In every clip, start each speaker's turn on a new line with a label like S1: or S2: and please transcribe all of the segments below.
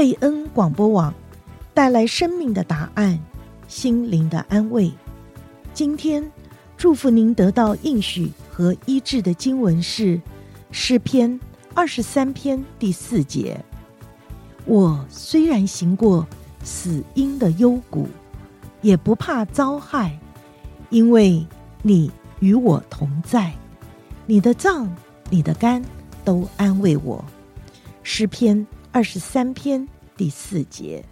S1: 贝恩广播网带来生命的答案，心灵的安慰。今天祝福您得到应许和医治的经文是诗篇二十三篇第四节。我虽然行过死荫的幽谷，也不怕遭害，因为你与我同在，你的脏、你的肝都安慰我。诗篇二十三篇第四节。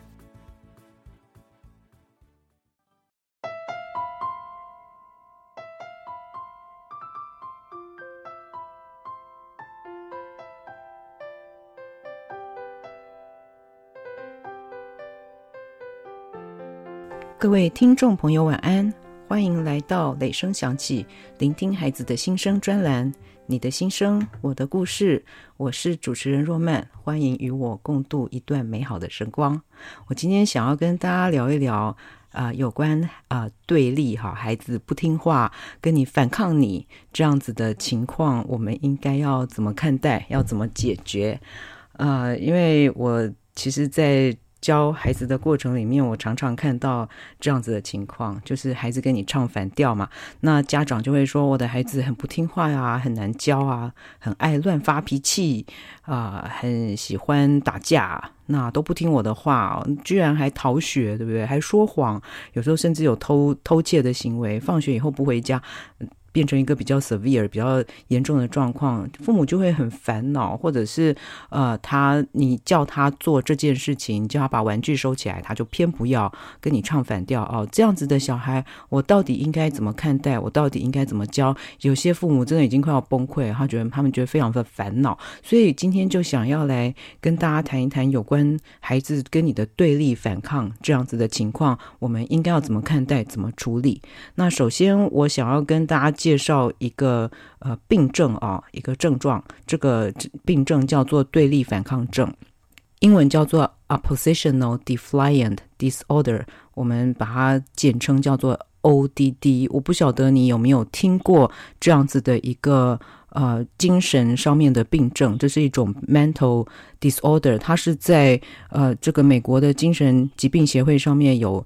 S2: 各位听众朋友，晚安！欢迎来到雷声响起，聆听孩子的心声专栏。你的心声，我的故事。我是主持人若曼，欢迎与我共度一段美好的时光。我今天想要跟大家聊一聊，啊、呃，有关啊、呃、对立哈，孩子不听话，跟你反抗你这样子的情况，我们应该要怎么看待，要怎么解决？呃，因为我其实，在教孩子的过程里面，我常常看到这样子的情况，就是孩子跟你唱反调嘛，那家长就会说我的孩子很不听话呀，很难教啊，很爱乱发脾气啊，很喜欢打架，那都不听我的话，居然还逃学，对不对？还说谎，有时候甚至有偷偷窃的行为，放学以后不回家。变成一个比较 severe、比较严重的状况，父母就会很烦恼，或者是呃，他你叫他做这件事情，叫他把玩具收起来，他就偏不要跟你唱反调哦。这样子的小孩，我到底应该怎么看待？我到底应该怎么教？有些父母真的已经快要崩溃，他觉得他们觉得非常的烦恼，所以今天就想要来跟大家谈一谈有关孩子跟你的对立反抗这样子的情况，我们应该要怎么看待？怎么处理？那首先我想要跟大家介绍一个呃病症啊，一个症状，这个病症叫做对立反抗症，英文叫做 Oppositional Defiant Disorder，我们把它简称叫做 ODD。我不晓得你有没有听过这样子的一个呃精神上面的病症，这是一种 mental disorder，它是在呃这个美国的精神疾病协会上面有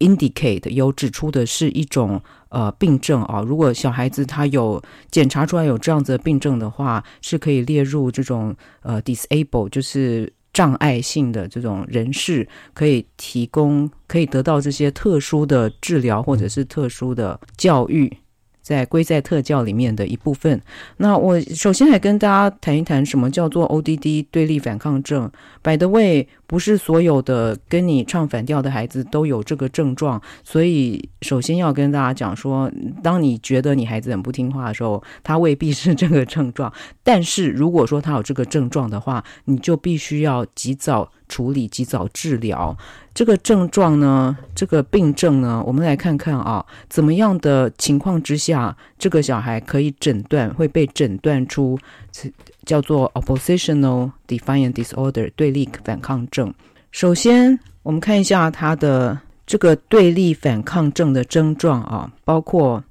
S2: indicate 有指出的是一种。呃，病症啊，如果小孩子他有检查出来有这样子的病症的话，是可以列入这种呃 disable，就是障碍性的这种人士，可以提供可以得到这些特殊的治疗或者是特殊的教育。在归在特教里面的一部分。那我首先来跟大家谈一谈什么叫做 ODD 对立反抗症。By the way，不是所有的跟你唱反调的孩子都有这个症状，所以首先要跟大家讲说，当你觉得你孩子很不听话的时候，他未必是这个症状。但是如果说他有这个症状的话，你就必须要及早处理，及早治疗。这个症状呢，这个病症呢，我们来看看啊，怎么样的情况之下，这个小孩可以诊断，会被诊断出叫做 oppositional defiant disorder 对立反抗症。首先，我们看一下他的这个对立反抗症的症状啊，包括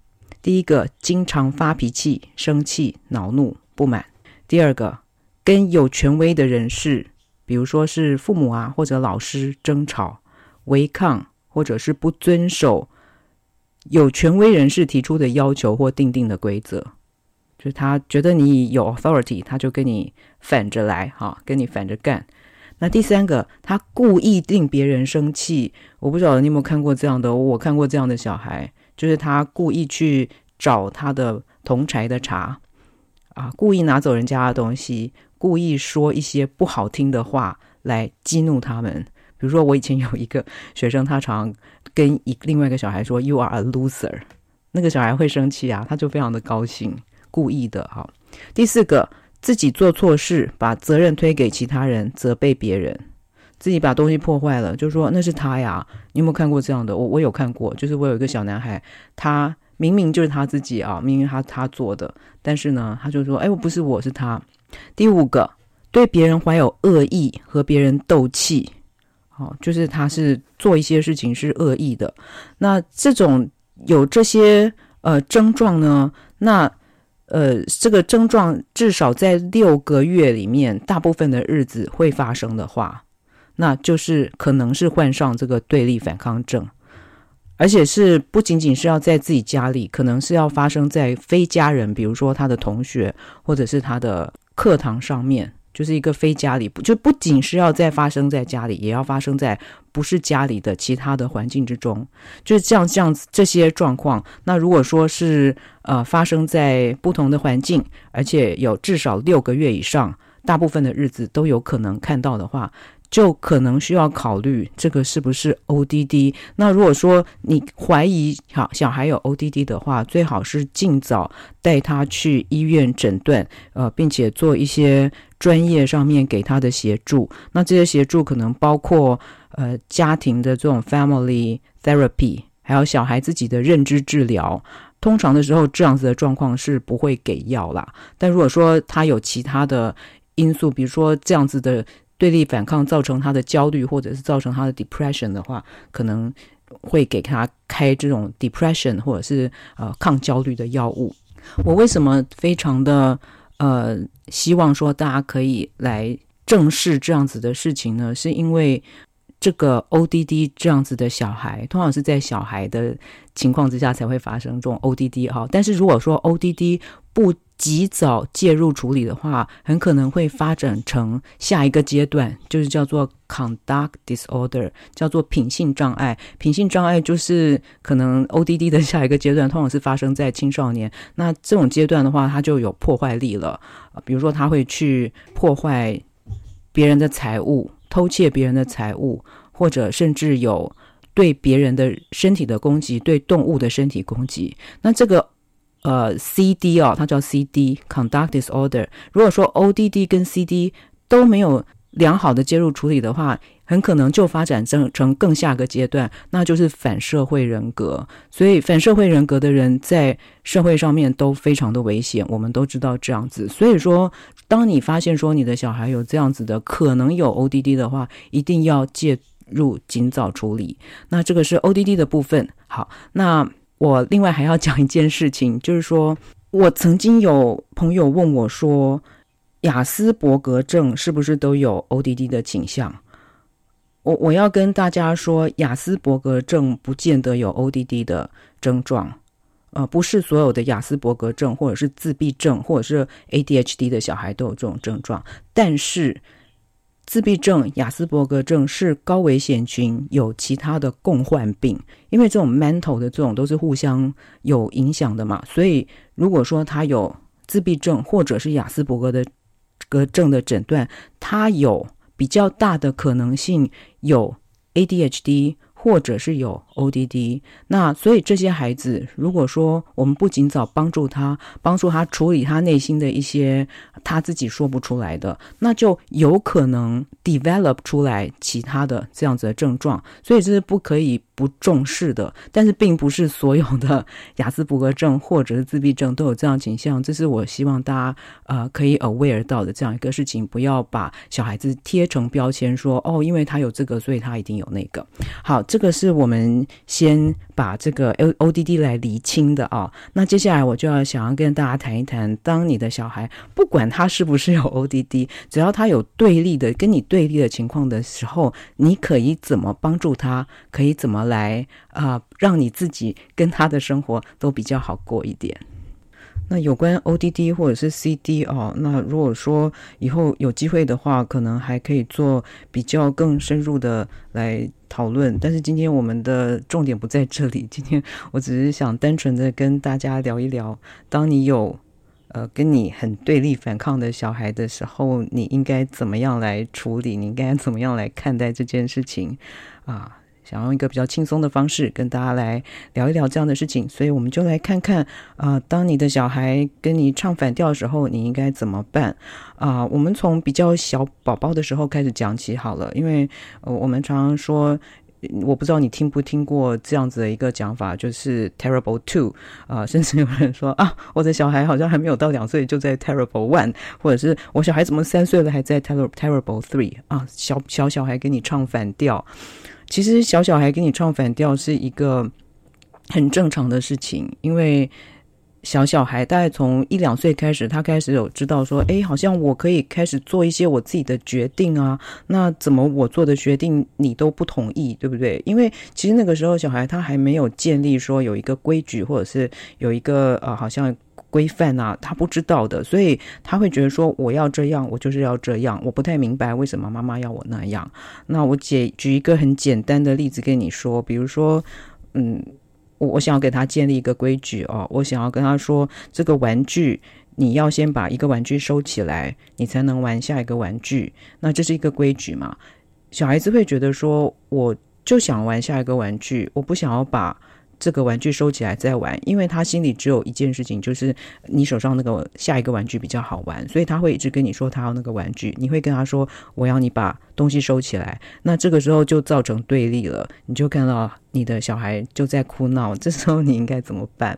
S2: 第一个，经常发脾气、生气、恼怒、不满；第二个，跟有权威的人士。比如说是父母啊，或者老师争吵、违抗，或者是不遵守有权威人士提出的要求或定定的规则，就是他觉得你有 authority，他就跟你反着来，哈，跟你反着干。那第三个，他故意令别人生气，我不晓得你有没有看过这样的，我看过这样的小孩，就是他故意去找他的同柴的茬，啊，故意拿走人家的东西。故意说一些不好听的话来激怒他们，比如说我以前有一个学生，他常跟一另外一个小孩说 “You are a loser”，那个小孩会生气啊，他就非常的高兴，故意的哈。第四个，自己做错事，把责任推给其他人，责备别人，自己把东西破坏了，就说那是他呀。你有没有看过这样的？我我有看过，就是我有一个小男孩，他明明就是他自己啊，明明他他做的，但是呢，他就说：“哎，我不是我，是他。”第五个，对别人怀有恶意和别人斗气，好，就是他是做一些事情是恶意的。那这种有这些呃症状呢，那呃这个症状至少在六个月里面，大部分的日子会发生的话，那就是可能是患上这个对立反抗症，而且是不仅仅是要在自己家里，可能是要发生在非家人，比如说他的同学或者是他的课堂上面。就是一个非家里，就不仅是要在发生在家里，也要发生在不是家里的其他的环境之中，就是这样这样子这些状况。那如果说是呃发生在不同的环境，而且有至少六个月以上，大部分的日子都有可能看到的话。就可能需要考虑这个是不是 ODD。那如果说你怀疑好小孩有 ODD 的话，最好是尽早带他去医院诊断，呃，并且做一些专业上面给他的协助。那这些协助可能包括呃家庭的这种 family therapy，还有小孩自己的认知治疗。通常的时候，这样子的状况是不会给药啦。但如果说他有其他的因素，比如说这样子的。对立反抗造成他的焦虑，或者是造成他的 depression 的话，可能会给他开这种 depression 或者是呃抗焦虑的药物。我为什么非常的呃希望说大家可以来正视这样子的事情呢？是因为这个 ODD 这样子的小孩，通常是在小孩的情况之下才会发生这种 ODD 哈。但是如果说 ODD 不及早介入处理的话，很可能会发展成下一个阶段，就是叫做 conduct disorder，叫做品性障碍。品性障碍就是可能 ODD 的下一个阶段，通常是发生在青少年。那这种阶段的话，它就有破坏力了。比如说，他会去破坏别人的财物，偷窃别人的财物，或者甚至有对别人的身体的攻击，对动物的身体攻击。那这个。呃，CD 哦，它叫 CD，Conduct Disorder。如果说 ODD 跟 CD 都没有良好的介入处理的话，很可能就发展成成更下个阶段，那就是反社会人格。所以，反社会人格的人在社会上面都非常的危险，我们都知道这样子。所以说，当你发现说你的小孩有这样子的可能有 ODD 的话，一定要介入，尽早处理。那这个是 ODD 的部分。好，那。我另外还要讲一件事情，就是说我曾经有朋友问我说，亚斯伯格症是不是都有 ODD 的倾向？我我要跟大家说，亚斯伯格症不见得有 ODD 的症状，呃，不是所有的亚斯伯格症或者是自闭症或者是 ADHD 的小孩都有这种症状，但是。自闭症、亚斯伯格症是高危险群，有其他的共患病，因为这种 mental 的这种都是互相有影响的嘛。所以，如果说他有自闭症或者是亚斯伯格的个症的诊断，他有比较大的可能性有 ADHD。或者是有 ODD，那所以这些孩子，如果说我们不尽早帮助他，帮助他处理他内心的一些他自己说不出来的，那就有可能 develop 出来其他的这样子的症状，所以这是不可以不重视的。但是并不是所有的亚斯伯格症或者是自闭症都有这样倾向，这是我希望大家呃可以 aware 到的这样一个事情，不要把小孩子贴成标签，说哦，因为他有这个，所以他一定有那个。好。这个是我们先把这个 O O D D 来厘清的啊。那接下来我就要想要跟大家谈一谈，当你的小孩不管他是不是有 ODD，只要他有对立的跟你对立的情况的时候，你可以怎么帮助他？可以怎么来啊、让你自己跟他的生活都比较好过一点？那有关 ODD 或者是 CD 哦，那如果说以后有机会的话，可能还可以做比较更深入的来讨论。但是今天我们的重点不在这里，今天我只是想单纯的跟大家聊一聊，当你有呃跟你很对立反抗的小孩的时候，你应该怎么样来处理？你应该怎么样来看待这件事情啊？想用一个比较轻松的方式跟大家来聊一聊这样的事情，所以我们就来看看啊、当你的小孩跟你唱反调的时候，你应该怎么办啊、我们从比较小宝宝的时候开始讲起好了，因为，我们常常说，我不知道你听不听过这样子的一个讲法，就是 terrible two 啊、甚至有人说啊，我的小孩好像还没有到两岁就在 terrible one，或者是我小孩怎么三岁了还在 terrible terrible three 啊，小小小孩跟你唱反调。其实小小孩给你唱反调是一个很正常的事情，因为小小孩大概从一两岁开始，他开始有知道说，诶，好像我可以开始做一些我自己的决定啊。那怎么我做的决定你都不同意，对不对？因为其实那个时候小孩他还没有建立说有一个规矩，或者是有一个呃好像规范啊，他不知道的，所以他会觉得说我要这样，我就是要这样。我不太明白为什么妈妈要我那样。那我解举一个很简单的例子跟你说，比如说，嗯。我我想要给他建立一个规矩哦，我想要跟他说，这个玩具你要先把一个玩具收起来，你才能玩下一个玩具。那这是一个规矩嘛？小孩子会觉得说，我就想玩下一个玩具，我不想要把。这个玩具收起来再玩，因为他心里只有一件事情，就是你手上那个下一个玩具比较好玩，所以他会一直跟你说他要那个玩具。你会跟他说我要你把东西收起来，那这个时候就造成对立了。你就看到你的小孩就在哭闹，这时候你应该怎么办？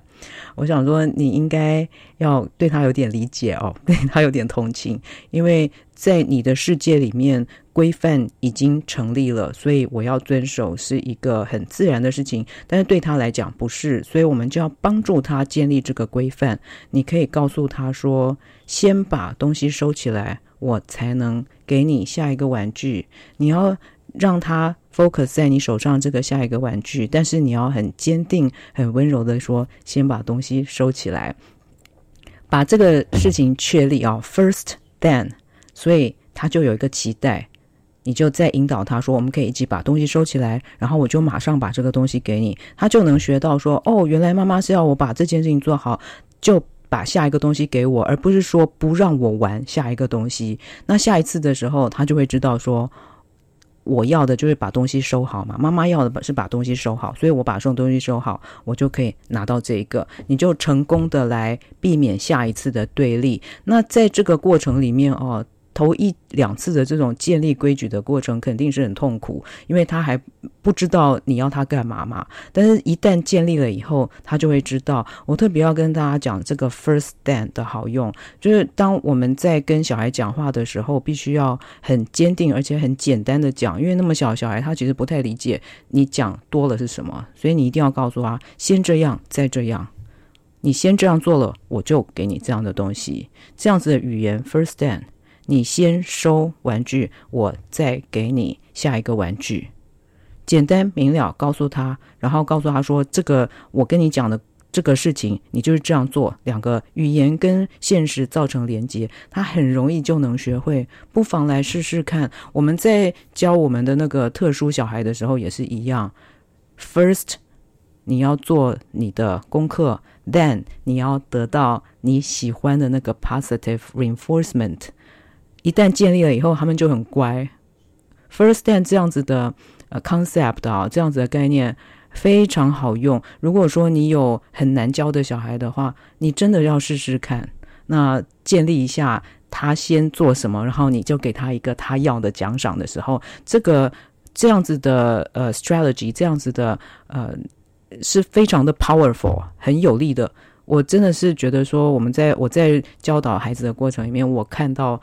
S2: 我想说你应该要对他有点理解哦，对他有点同情，因为在你的世界里面。规范已经成立了，所以我要遵守是一个很自然的事情。但是对他来讲不是，所以我们就要帮助他建立这个规范。你可以告诉他说：“先把东西收起来，我才能给你下一个玩具。”你要让他 focus 在你手上这个下一个玩具，但是你要很坚定、很温柔的说：“先把东西收起来，把这个事情确立啊。”First, then，所以他就有一个期待。你就再引导他说，我们可以一起把东西收起来，然后我就马上把这个东西给你，他就能学到说，哦，原来妈妈是要我把这件事情做好，就把下一个东西给我，而不是说不让我玩下一个东西。那下一次的时候，他就会知道说，我要的就是把东西收好嘛，妈妈要的是把东西收好，所以我把这种东西收好，我就可以拿到这一个，你就成功的来避免下一次的对立。那在这个过程里面哦。头一两次的这种建立规矩的过程肯定是很痛苦，因为他还不知道你要他干嘛嘛。但是，一旦建立了以后，他就会知道。我特别要跟大家讲这个 first then 的好用，就是当我们在跟小孩讲话的时候，必须要很坚定而且很简单的讲，因为那么小小孩他其实不太理解你讲多了是什么，所以你一定要告诉他，先这样，再这样。你先这样做了，我就给你这样的东西。这样子的语言 first then。你先收玩具，我再给你下一个玩具，简单明了，告诉他，然后告诉他说：“这个我跟你讲的这个事情，你就是这样做。”两个语言跟现实造成连接，他很容易就能学会。不妨来试试看。我们在教我们的那个特殊小孩的时候也是一样。First，你要做你的功课；then，你要得到你喜欢的那个 positive reinforcement。一旦建立了以后，他们就很乖。First then 这样子的呃 concept 啊，这样子的概念非常好用。如果说你有很难教的小孩的话，你真的要试试看。那建立一下，他先做什么，然后你就给他一个他要的奖赏的时候，这个这样子的呃 strategy，这样子的呃是非常的 powerful，很有力的。我真的是觉得说，我们在我在教导孩子的过程里面，我看到。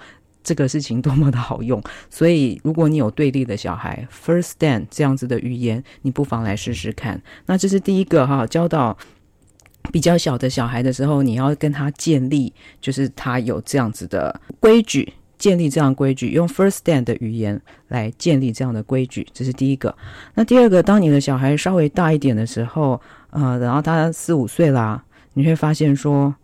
S2: 这个事情多么的好用，所以如果你有对立的小孩，first then 这样子的语言，你不妨来试试看。那这是第一个哈，教导比较小的小孩的时候，你要跟他建立，就是他有这样子的规矩，建立这样规矩，用 first then 的语言来建立这样的规矩，这是第一个。那第二个，当你的小孩稍微大一点的时候，呃，然后他四五岁啦，你会发现说，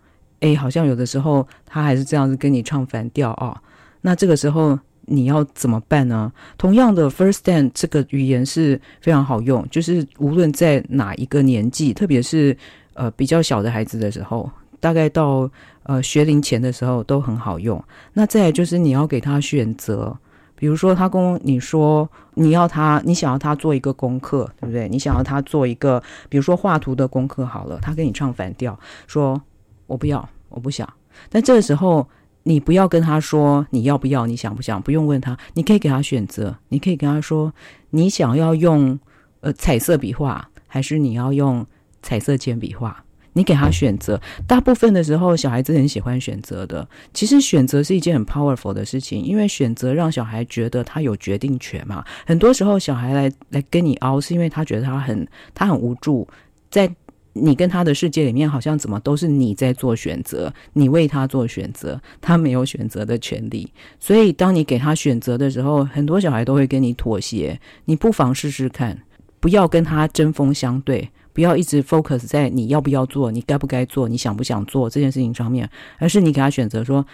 S2: 哎，好像有的时候他还是这样子跟你唱反调啊。那这个时候你要怎么办呢？同样的，first then 这个语言是非常好用，就是无论在哪一个年纪，特别是呃比较小的孩子的时候，大概到呃学龄前的时候都很好用。那再来就是你要给他选择，比如说他跟你说你要他，你想要他做一个功课，对不对？你想要他做一个，比如说画图的功课好了，他跟你唱反调，说我不要，我不想。但这个时候。你不要跟他说你要不要，你想不想，不用问他，你可以给他选择，你可以跟他说，你想要用呃彩色笔画，还是你要用彩色铅笔画，你给他选择。大部分的时候，小孩子很喜欢选择的。其实选择是一件很 powerful 的事情，因为选择让小孩觉得他有决定权嘛。很多时候，小孩来来跟你凹，是因为他觉得他很他很无助，在。你跟他的世界里面好像怎么都是你在做选择，你为他做选择，他没有选择的权利。所以当你给他选择的时候，很多小孩都会跟你妥协。你不妨试试看，不要跟他针锋相对，不要一直 focus 在你要不要做，你该不该做，你想不想做这件事情上面，而是你给他选择说，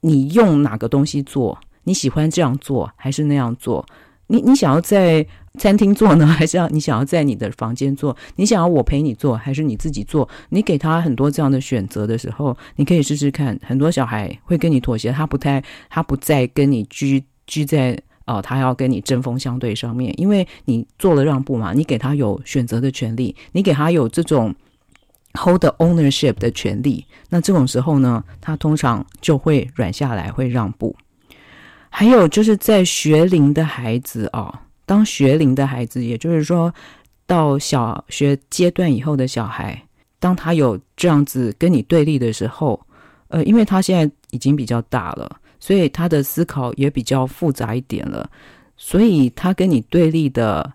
S2: 你用哪个东西做，你喜欢这样做还是那样做？你你想要在餐厅做呢，还是要你想要在你的房间做？你想要我陪你做，还是你自己做？你给他很多这样的选择的时候，你可以试试看。很多小孩会跟你妥协，他不太，他不再跟你居居在哦、他要跟你针锋相对上面，因为你做了让步嘛，你给他有选择的权利，你给他有这种 hold ownership 的权利。那这种时候呢，他通常就会软下来，会让步。还有就是在学龄的孩子哦，当学龄的孩子，也就是说到小学阶段以后的小孩，当他有这样子跟你对立的时候，呃，因为他现在已经比较大了，所以他的思考也比较复杂一点了，所以他跟你对立的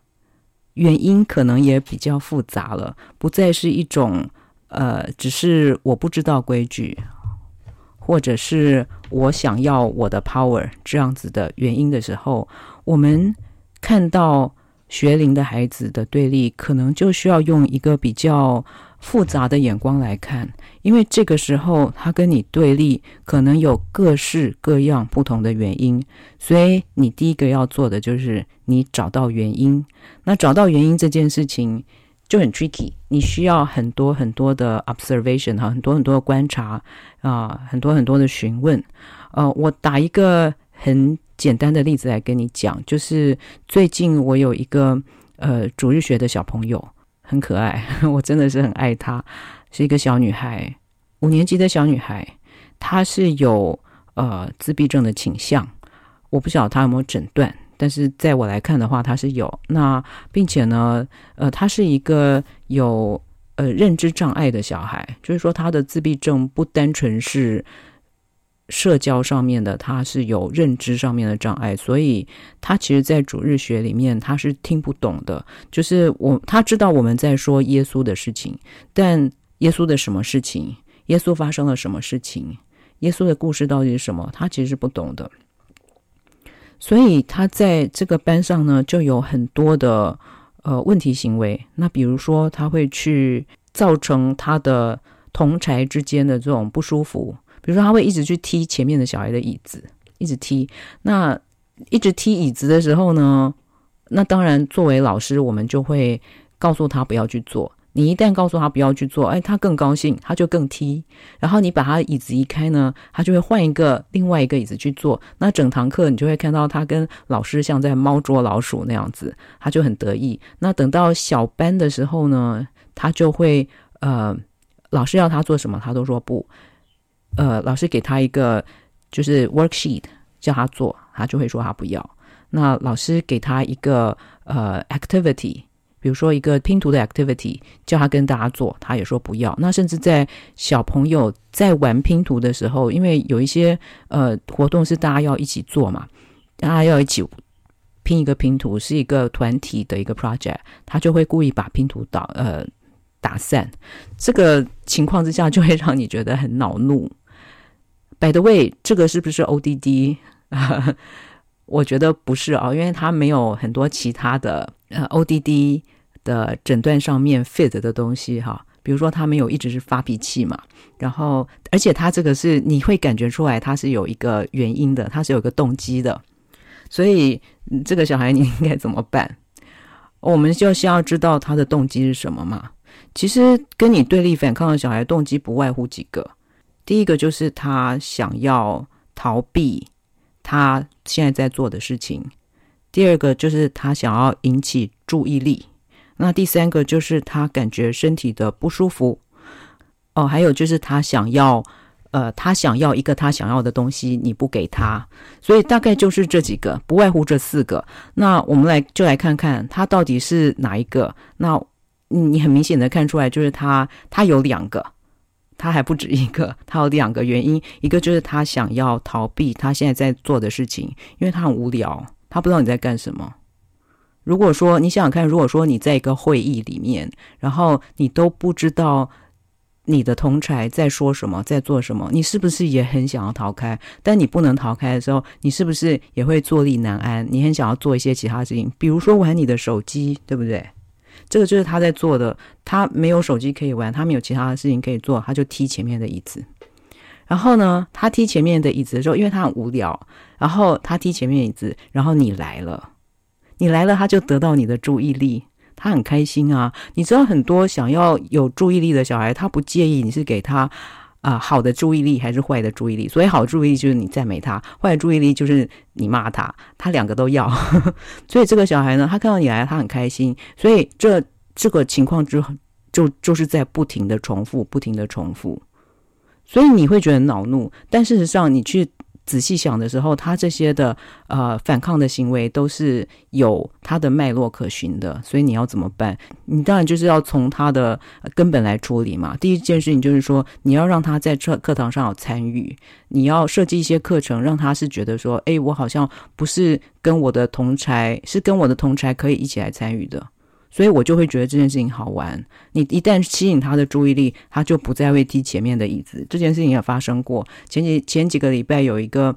S2: 原因可能也比较复杂了，不再是一种呃，只是我不知道规矩。或者是我想要我的 power 这样子的原因的时候，我们看到学龄的孩子的对立，可能就需要用一个比较复杂的眼光来看，因为这个时候他跟你对立，可能有各式各样不同的原因，所以你第一个要做的就是你找到原因。那找到原因这件事情。就很 tricky，你需要很多很多的 observation 哈，很多很多的观察啊、很多很多的询问。呃，我打一个很简单的例子来跟你讲，就是最近我有一个呃主日学的小朋友，很可爱，我真的是很爱她，是一个小女孩，五年级的小女孩，她是有呃自闭症的倾向，我不晓得她有没有诊断。但是在我来看的话，他是有。那，并且呢，呃，他是一个有呃认知障碍的小孩，就是说他的自闭症不单纯是社交上面的，他是有认知上面的障碍，所以他其实，在主日学里面他是听不懂的，就是我他知道我们在说耶稣的事情，但耶稣的什么事情，耶稣发生了什么事情，耶稣的故事到底是什么，他其实是不懂的。所以他在这个班上呢，就有很多的呃问题行为。那比如说，他会去造成他的同侪之间的这种不舒服。比如说，他会一直去踢前面的小孩的椅子，一直踢。那一直踢椅子的时候呢，那当然作为老师，我们就会告诉他不要去做。你一旦告诉他不要去做，哎，他更高兴，他就更踢。然后你把他椅子移开呢，他就会换一个另外一个椅子去坐。那整堂课你就会看到他跟老师像在猫捉老鼠那样子，他就很得意。那等到小班的时候呢，他就会呃，老师要他做什么，他都说不。呃，老师给他一个就是 worksheet 叫他做，他就会说他不要。那老师给他一个呃 activity。比如说一个拼图的 activity，叫他跟大家做，他也说不要。那甚至在小朋友在玩拼图的时候，因为有一些呃活动是大家要一起做嘛，大家要一起拼一个拼图，是一个团体的一个 project，他就会故意把拼图打呃打散。这个情况之下，就会让你觉得很恼怒。By the way，这个是不是 ODD？我觉得不是哦，因为他没有很多其他的呃 ODD。的诊断上面 fit 的东西哈，比如说他没有一直是发脾气嘛，然后而且他这个是你会感觉出来他是有一个原因的，他是有一个动机的，所以这个小孩你应该怎么办？我们就先要知道他的动机是什么嘛。其实跟你对立反抗的小孩动机不外乎几个，第一个就是他想要逃避他现在在做的事情，第二个就是他想要引起注意力。那第三个就是他感觉身体的不舒服，哦，还有就是他想要，呃，他想要一个他想要的东西，你不给他，所以大概就是这几个，不外乎这四个。那我们来就来看看他到底是哪一个。那你很明显的看出来，就是他他有两个，他还不止一个，他有两个原因，一个就是他想要逃避他现在在做的事情，因为他很无聊，他不知道你在干什么。如果说你想想看，如果说你在一个会议里面，然后你都不知道你的同侪在说什么，在做什么，你是不是也很想要逃开？但你不能逃开的时候，你是不是也会坐立难安？你很想要做一些其他事情，比如说玩你的手机，对不对？这个就是他在做的。他没有手机可以玩，他没有其他的事情可以做，他就踢前面的椅子。然后呢，他踢前面的椅子的时候，因为他很无聊，然后他踢前面椅子，然后你来了。你来了，他就得到你的注意力，他很开心啊。你知道，很多想要有注意力的小孩，他不介意你是给他啊、好的注意力还是坏的注意力。所以，好注意力就是你赞美他，坏的注意力就是你骂他，他两个都要。所以，这个小孩呢，他看到你来，他很开心。所以，这这个情况之后，就就是在不停的重复，不停的重复。所以你会觉得恼怒，但事实上，你去。仔细想的时候，他这些的呃反抗的行为都是有他的脉络可循的，所以你要怎么办？你当然就是要从他的根本来处理嘛。第一件事情就是说，你要让他在课课堂上有参与，你要设计一些课程，让他是觉得说，诶，我好像不是跟我的同才，是跟我的同才可以一起来参与的。所以我就会觉得这件事情好玩。你一旦吸引他的注意力，他就不再会踢前面的椅子。这件事情也发生过。前几前几个礼拜有一个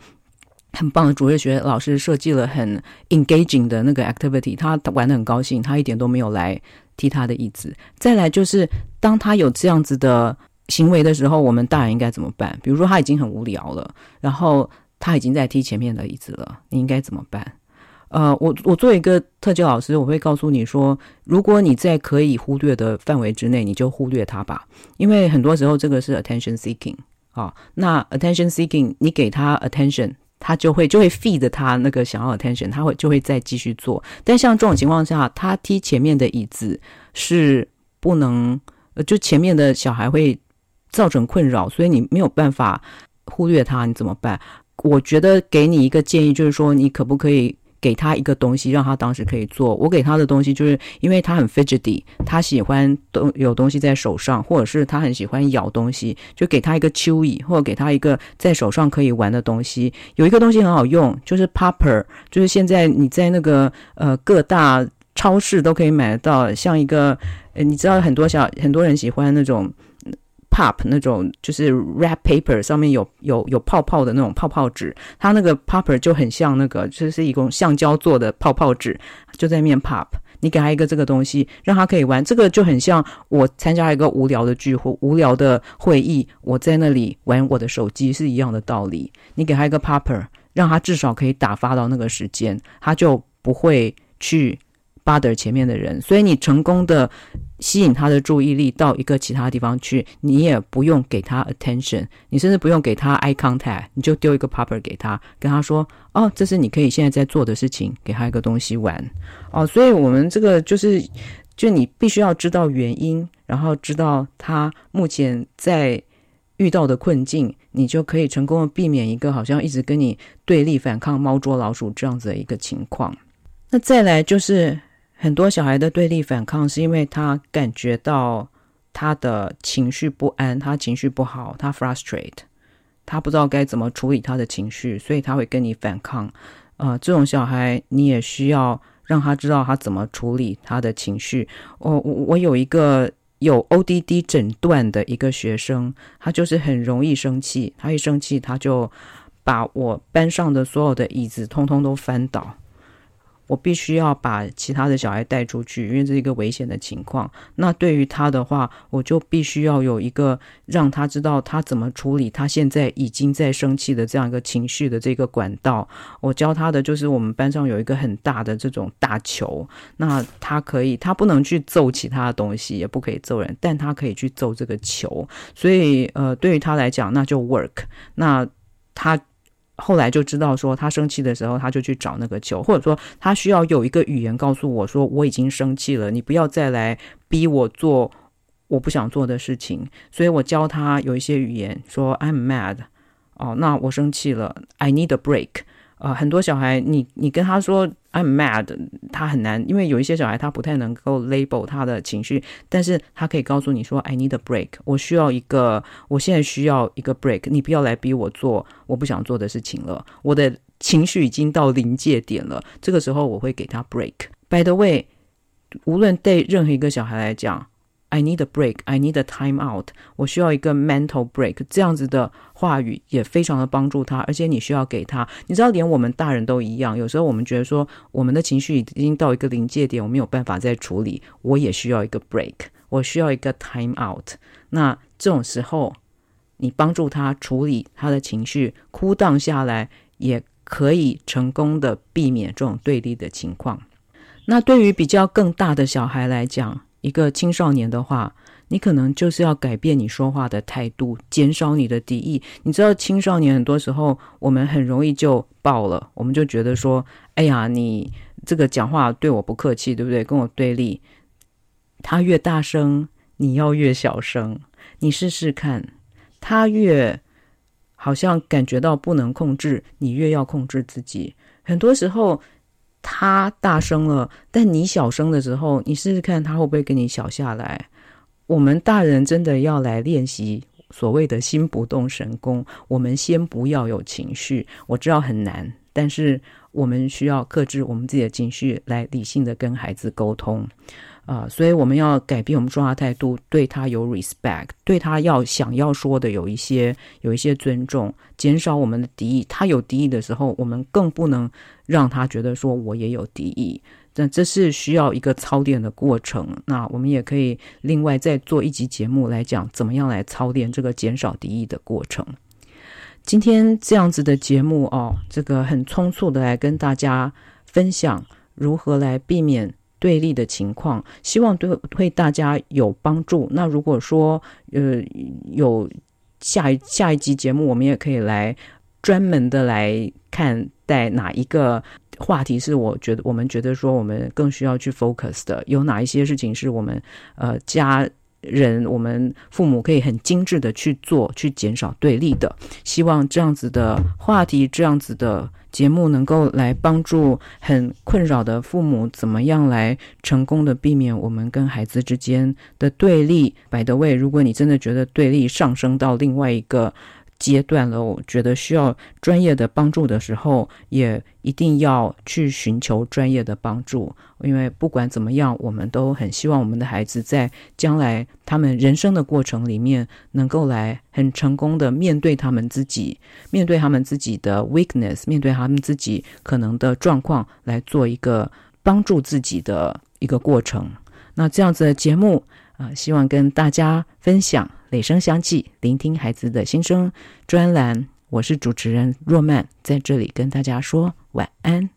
S2: 很棒的主日学老师设计了很 engaging 的那个 activity，他玩的很高兴，他一点都没有来踢他的椅子。再来就是当他有这样子的行为的时候，我们大人应该怎么办？比如说他已经很无聊了，然后他已经在踢前面的椅子了，你应该怎么办？呃，我我作为一个特教老师，我会告诉你说，如果你在可以忽略的范围之内，你就忽略它吧，因为很多时候这个是 attention seeking 啊，那 attention seeking 你给他 attention，他就会就会 feed 他那个想要 attention，他会就会再继续做。但像这种情况下，他踢前面的椅子是不能，呃，就前面的小孩会造成困扰，所以你没有办法忽略他，你怎么办？我觉得给你一个建议，就是说你可不可以？给他一个东西，让他当时可以做。我给他的东西，就是因为他很 fidgety，他喜欢东有东西在手上，或者是他很喜欢咬东西，就给他一个 chewy，或者给他一个在手上可以玩的东西。有一个东西很好用，就是 popper，就是现在你在那个呃各大超市都可以买得到，像一个呃你知道很多小很多人喜欢那种。Pop 那种就是 wrap paper 上面有有有泡泡的那种泡泡纸，它那个 popper 就很像那个，就是一种橡胶做的泡泡纸，就在面 pop。你给他一个这个东西，让他可以玩，这个就很像我参加一个无聊的聚会、无聊的会议，我在那里玩我的手机是一样的道理。你给他一个 popper，让他至少可以打发到那个时间，他就不会去巴德前面的人，所以你成功的。吸引他的注意力到一个其他地方去，你也不用给他 attention，你甚至不用给他 eye contact，你就丢一个 paper 给他，跟他说：“哦，这是你可以现在在做的事情。”给他一个东西玩。哦，所以我们这个就是，就你必须要知道原因，然后知道他目前在遇到的困境，你就可以成功的避免一个好像一直跟你对立、反抗、猫捉老鼠这样子的一个情况。那再来就是。很多小孩的对立反抗，是因为他感觉到他的情绪不安，他情绪不好，他 frustrate，他不知道该怎么处理他的情绪，所以他会跟你反抗。呃，这种小孩你也需要让他知道他怎么处理他的情绪。我我我有一个有 ODD 诊断的一个学生，他就是很容易生气，他一生气他就把我班上的所有的椅子通通都翻倒。我必须要把其他的小孩带出去，因为这是一个危险的情况。那对于他的话，我就必须要有一个让他知道他怎么处理他现在已经在生气的这样一个情绪的这个管道。我教他的就是我们班上有一个很大的这种大球，那他可以，他不能去揍其他的东西，也不可以揍人，但他可以去揍这个球。所以，呃，对于他来讲，那就 work。那他。后来就知道说，他生气的时候，他就去找那个球，或者说他需要有一个语言告诉我说，我已经生气了，你不要再来逼我做我不想做的事情。所以我教他有一些语言，说 I'm mad，哦，那我生气了，I need a break。呃，很多小孩，你你跟他说 I'm mad，他很难，因为有一些小孩他不太能够 label 他的情绪，但是他可以告诉你说 I need a break，我需要一个，我现在需要一个 break，你不要来逼我做我不想做的事情了，我的情绪已经到临界点了，这个时候我会给他 break。By the way，无论对任何一个小孩来讲，I need a break, I need a time out，我需要一个 mental break，这样子的话语也非常的帮助他，而且你需要给他。你知道，连我们大人都一样，有时候我们觉得说我们的情绪已经到一个临界点，我没有办法再处理，我也需要一个 break，我需要一个 time out。那这种时候，你帮助他处理他的情绪哭荡下来，也可以成功的避免这种对立的情况。那对于比较更大的小孩来讲，一个青少年的话，你可能就是要改变你说话的态度，减少你的敌意。你知道，青少年很多时候我们很容易就爆了，我们就觉得说，哎呀，你这个讲话对我不客气，对不对？跟我对立，他越大声，你要越小声。你试试看。他越好像感觉到不能控制，你越要控制自己。很多时候他大声了，但你小声的时候，你试试看他会不会跟你小下来。我们大人真的要来练习所谓的心不动神功。我们先不要有情绪，我知道很难，但是我们需要克制我们自己的情绪，来理性的跟孩子沟通。啊、所以我们要改变我们说话态度，对他有 respect，对他要想要说的有一些有一些尊重，减少我们的敌意。他有敌意的时候，我们更不能让他觉得说我也有敌意。但这是需要一个操练的过程。那我们也可以另外再做一集节目来讲，怎么样来操练这个减少敌意的过程。今天这样子的节目哦，这个很匆促的来跟大家分享如何来避免。对立的情况，希望对对大家有帮助。那如果说呃有下一下一集节目，我们也可以来专门的来看待哪一个话题是我觉得我们觉得说我们更需要去 focus 的，有哪一些事情是我们呃家人我们父母可以很精致的去做，去减少对立的。希望这样子的话题，这样子的。节目能够来帮助很困扰的父母，怎么样来成功的避免我们跟孩子之间的对立？摆的位如果你真的觉得对立上升到另外一个阶段了，我觉得需要专业的帮助的时候，也一定要去寻求专业的帮助。因为不管怎么样，我们都很希望我们的孩子在将来他们人生的过程里面，能够来很成功的面对他们自己，面对他们自己的 weakness，面对他们自己可能的状况，来做一个帮助自己的一个过程。那这样子的节目啊，希望跟大家分享。雷声响起，聆听孩子的心声专栏，我是主持人若曼，在这里跟大家说晚安。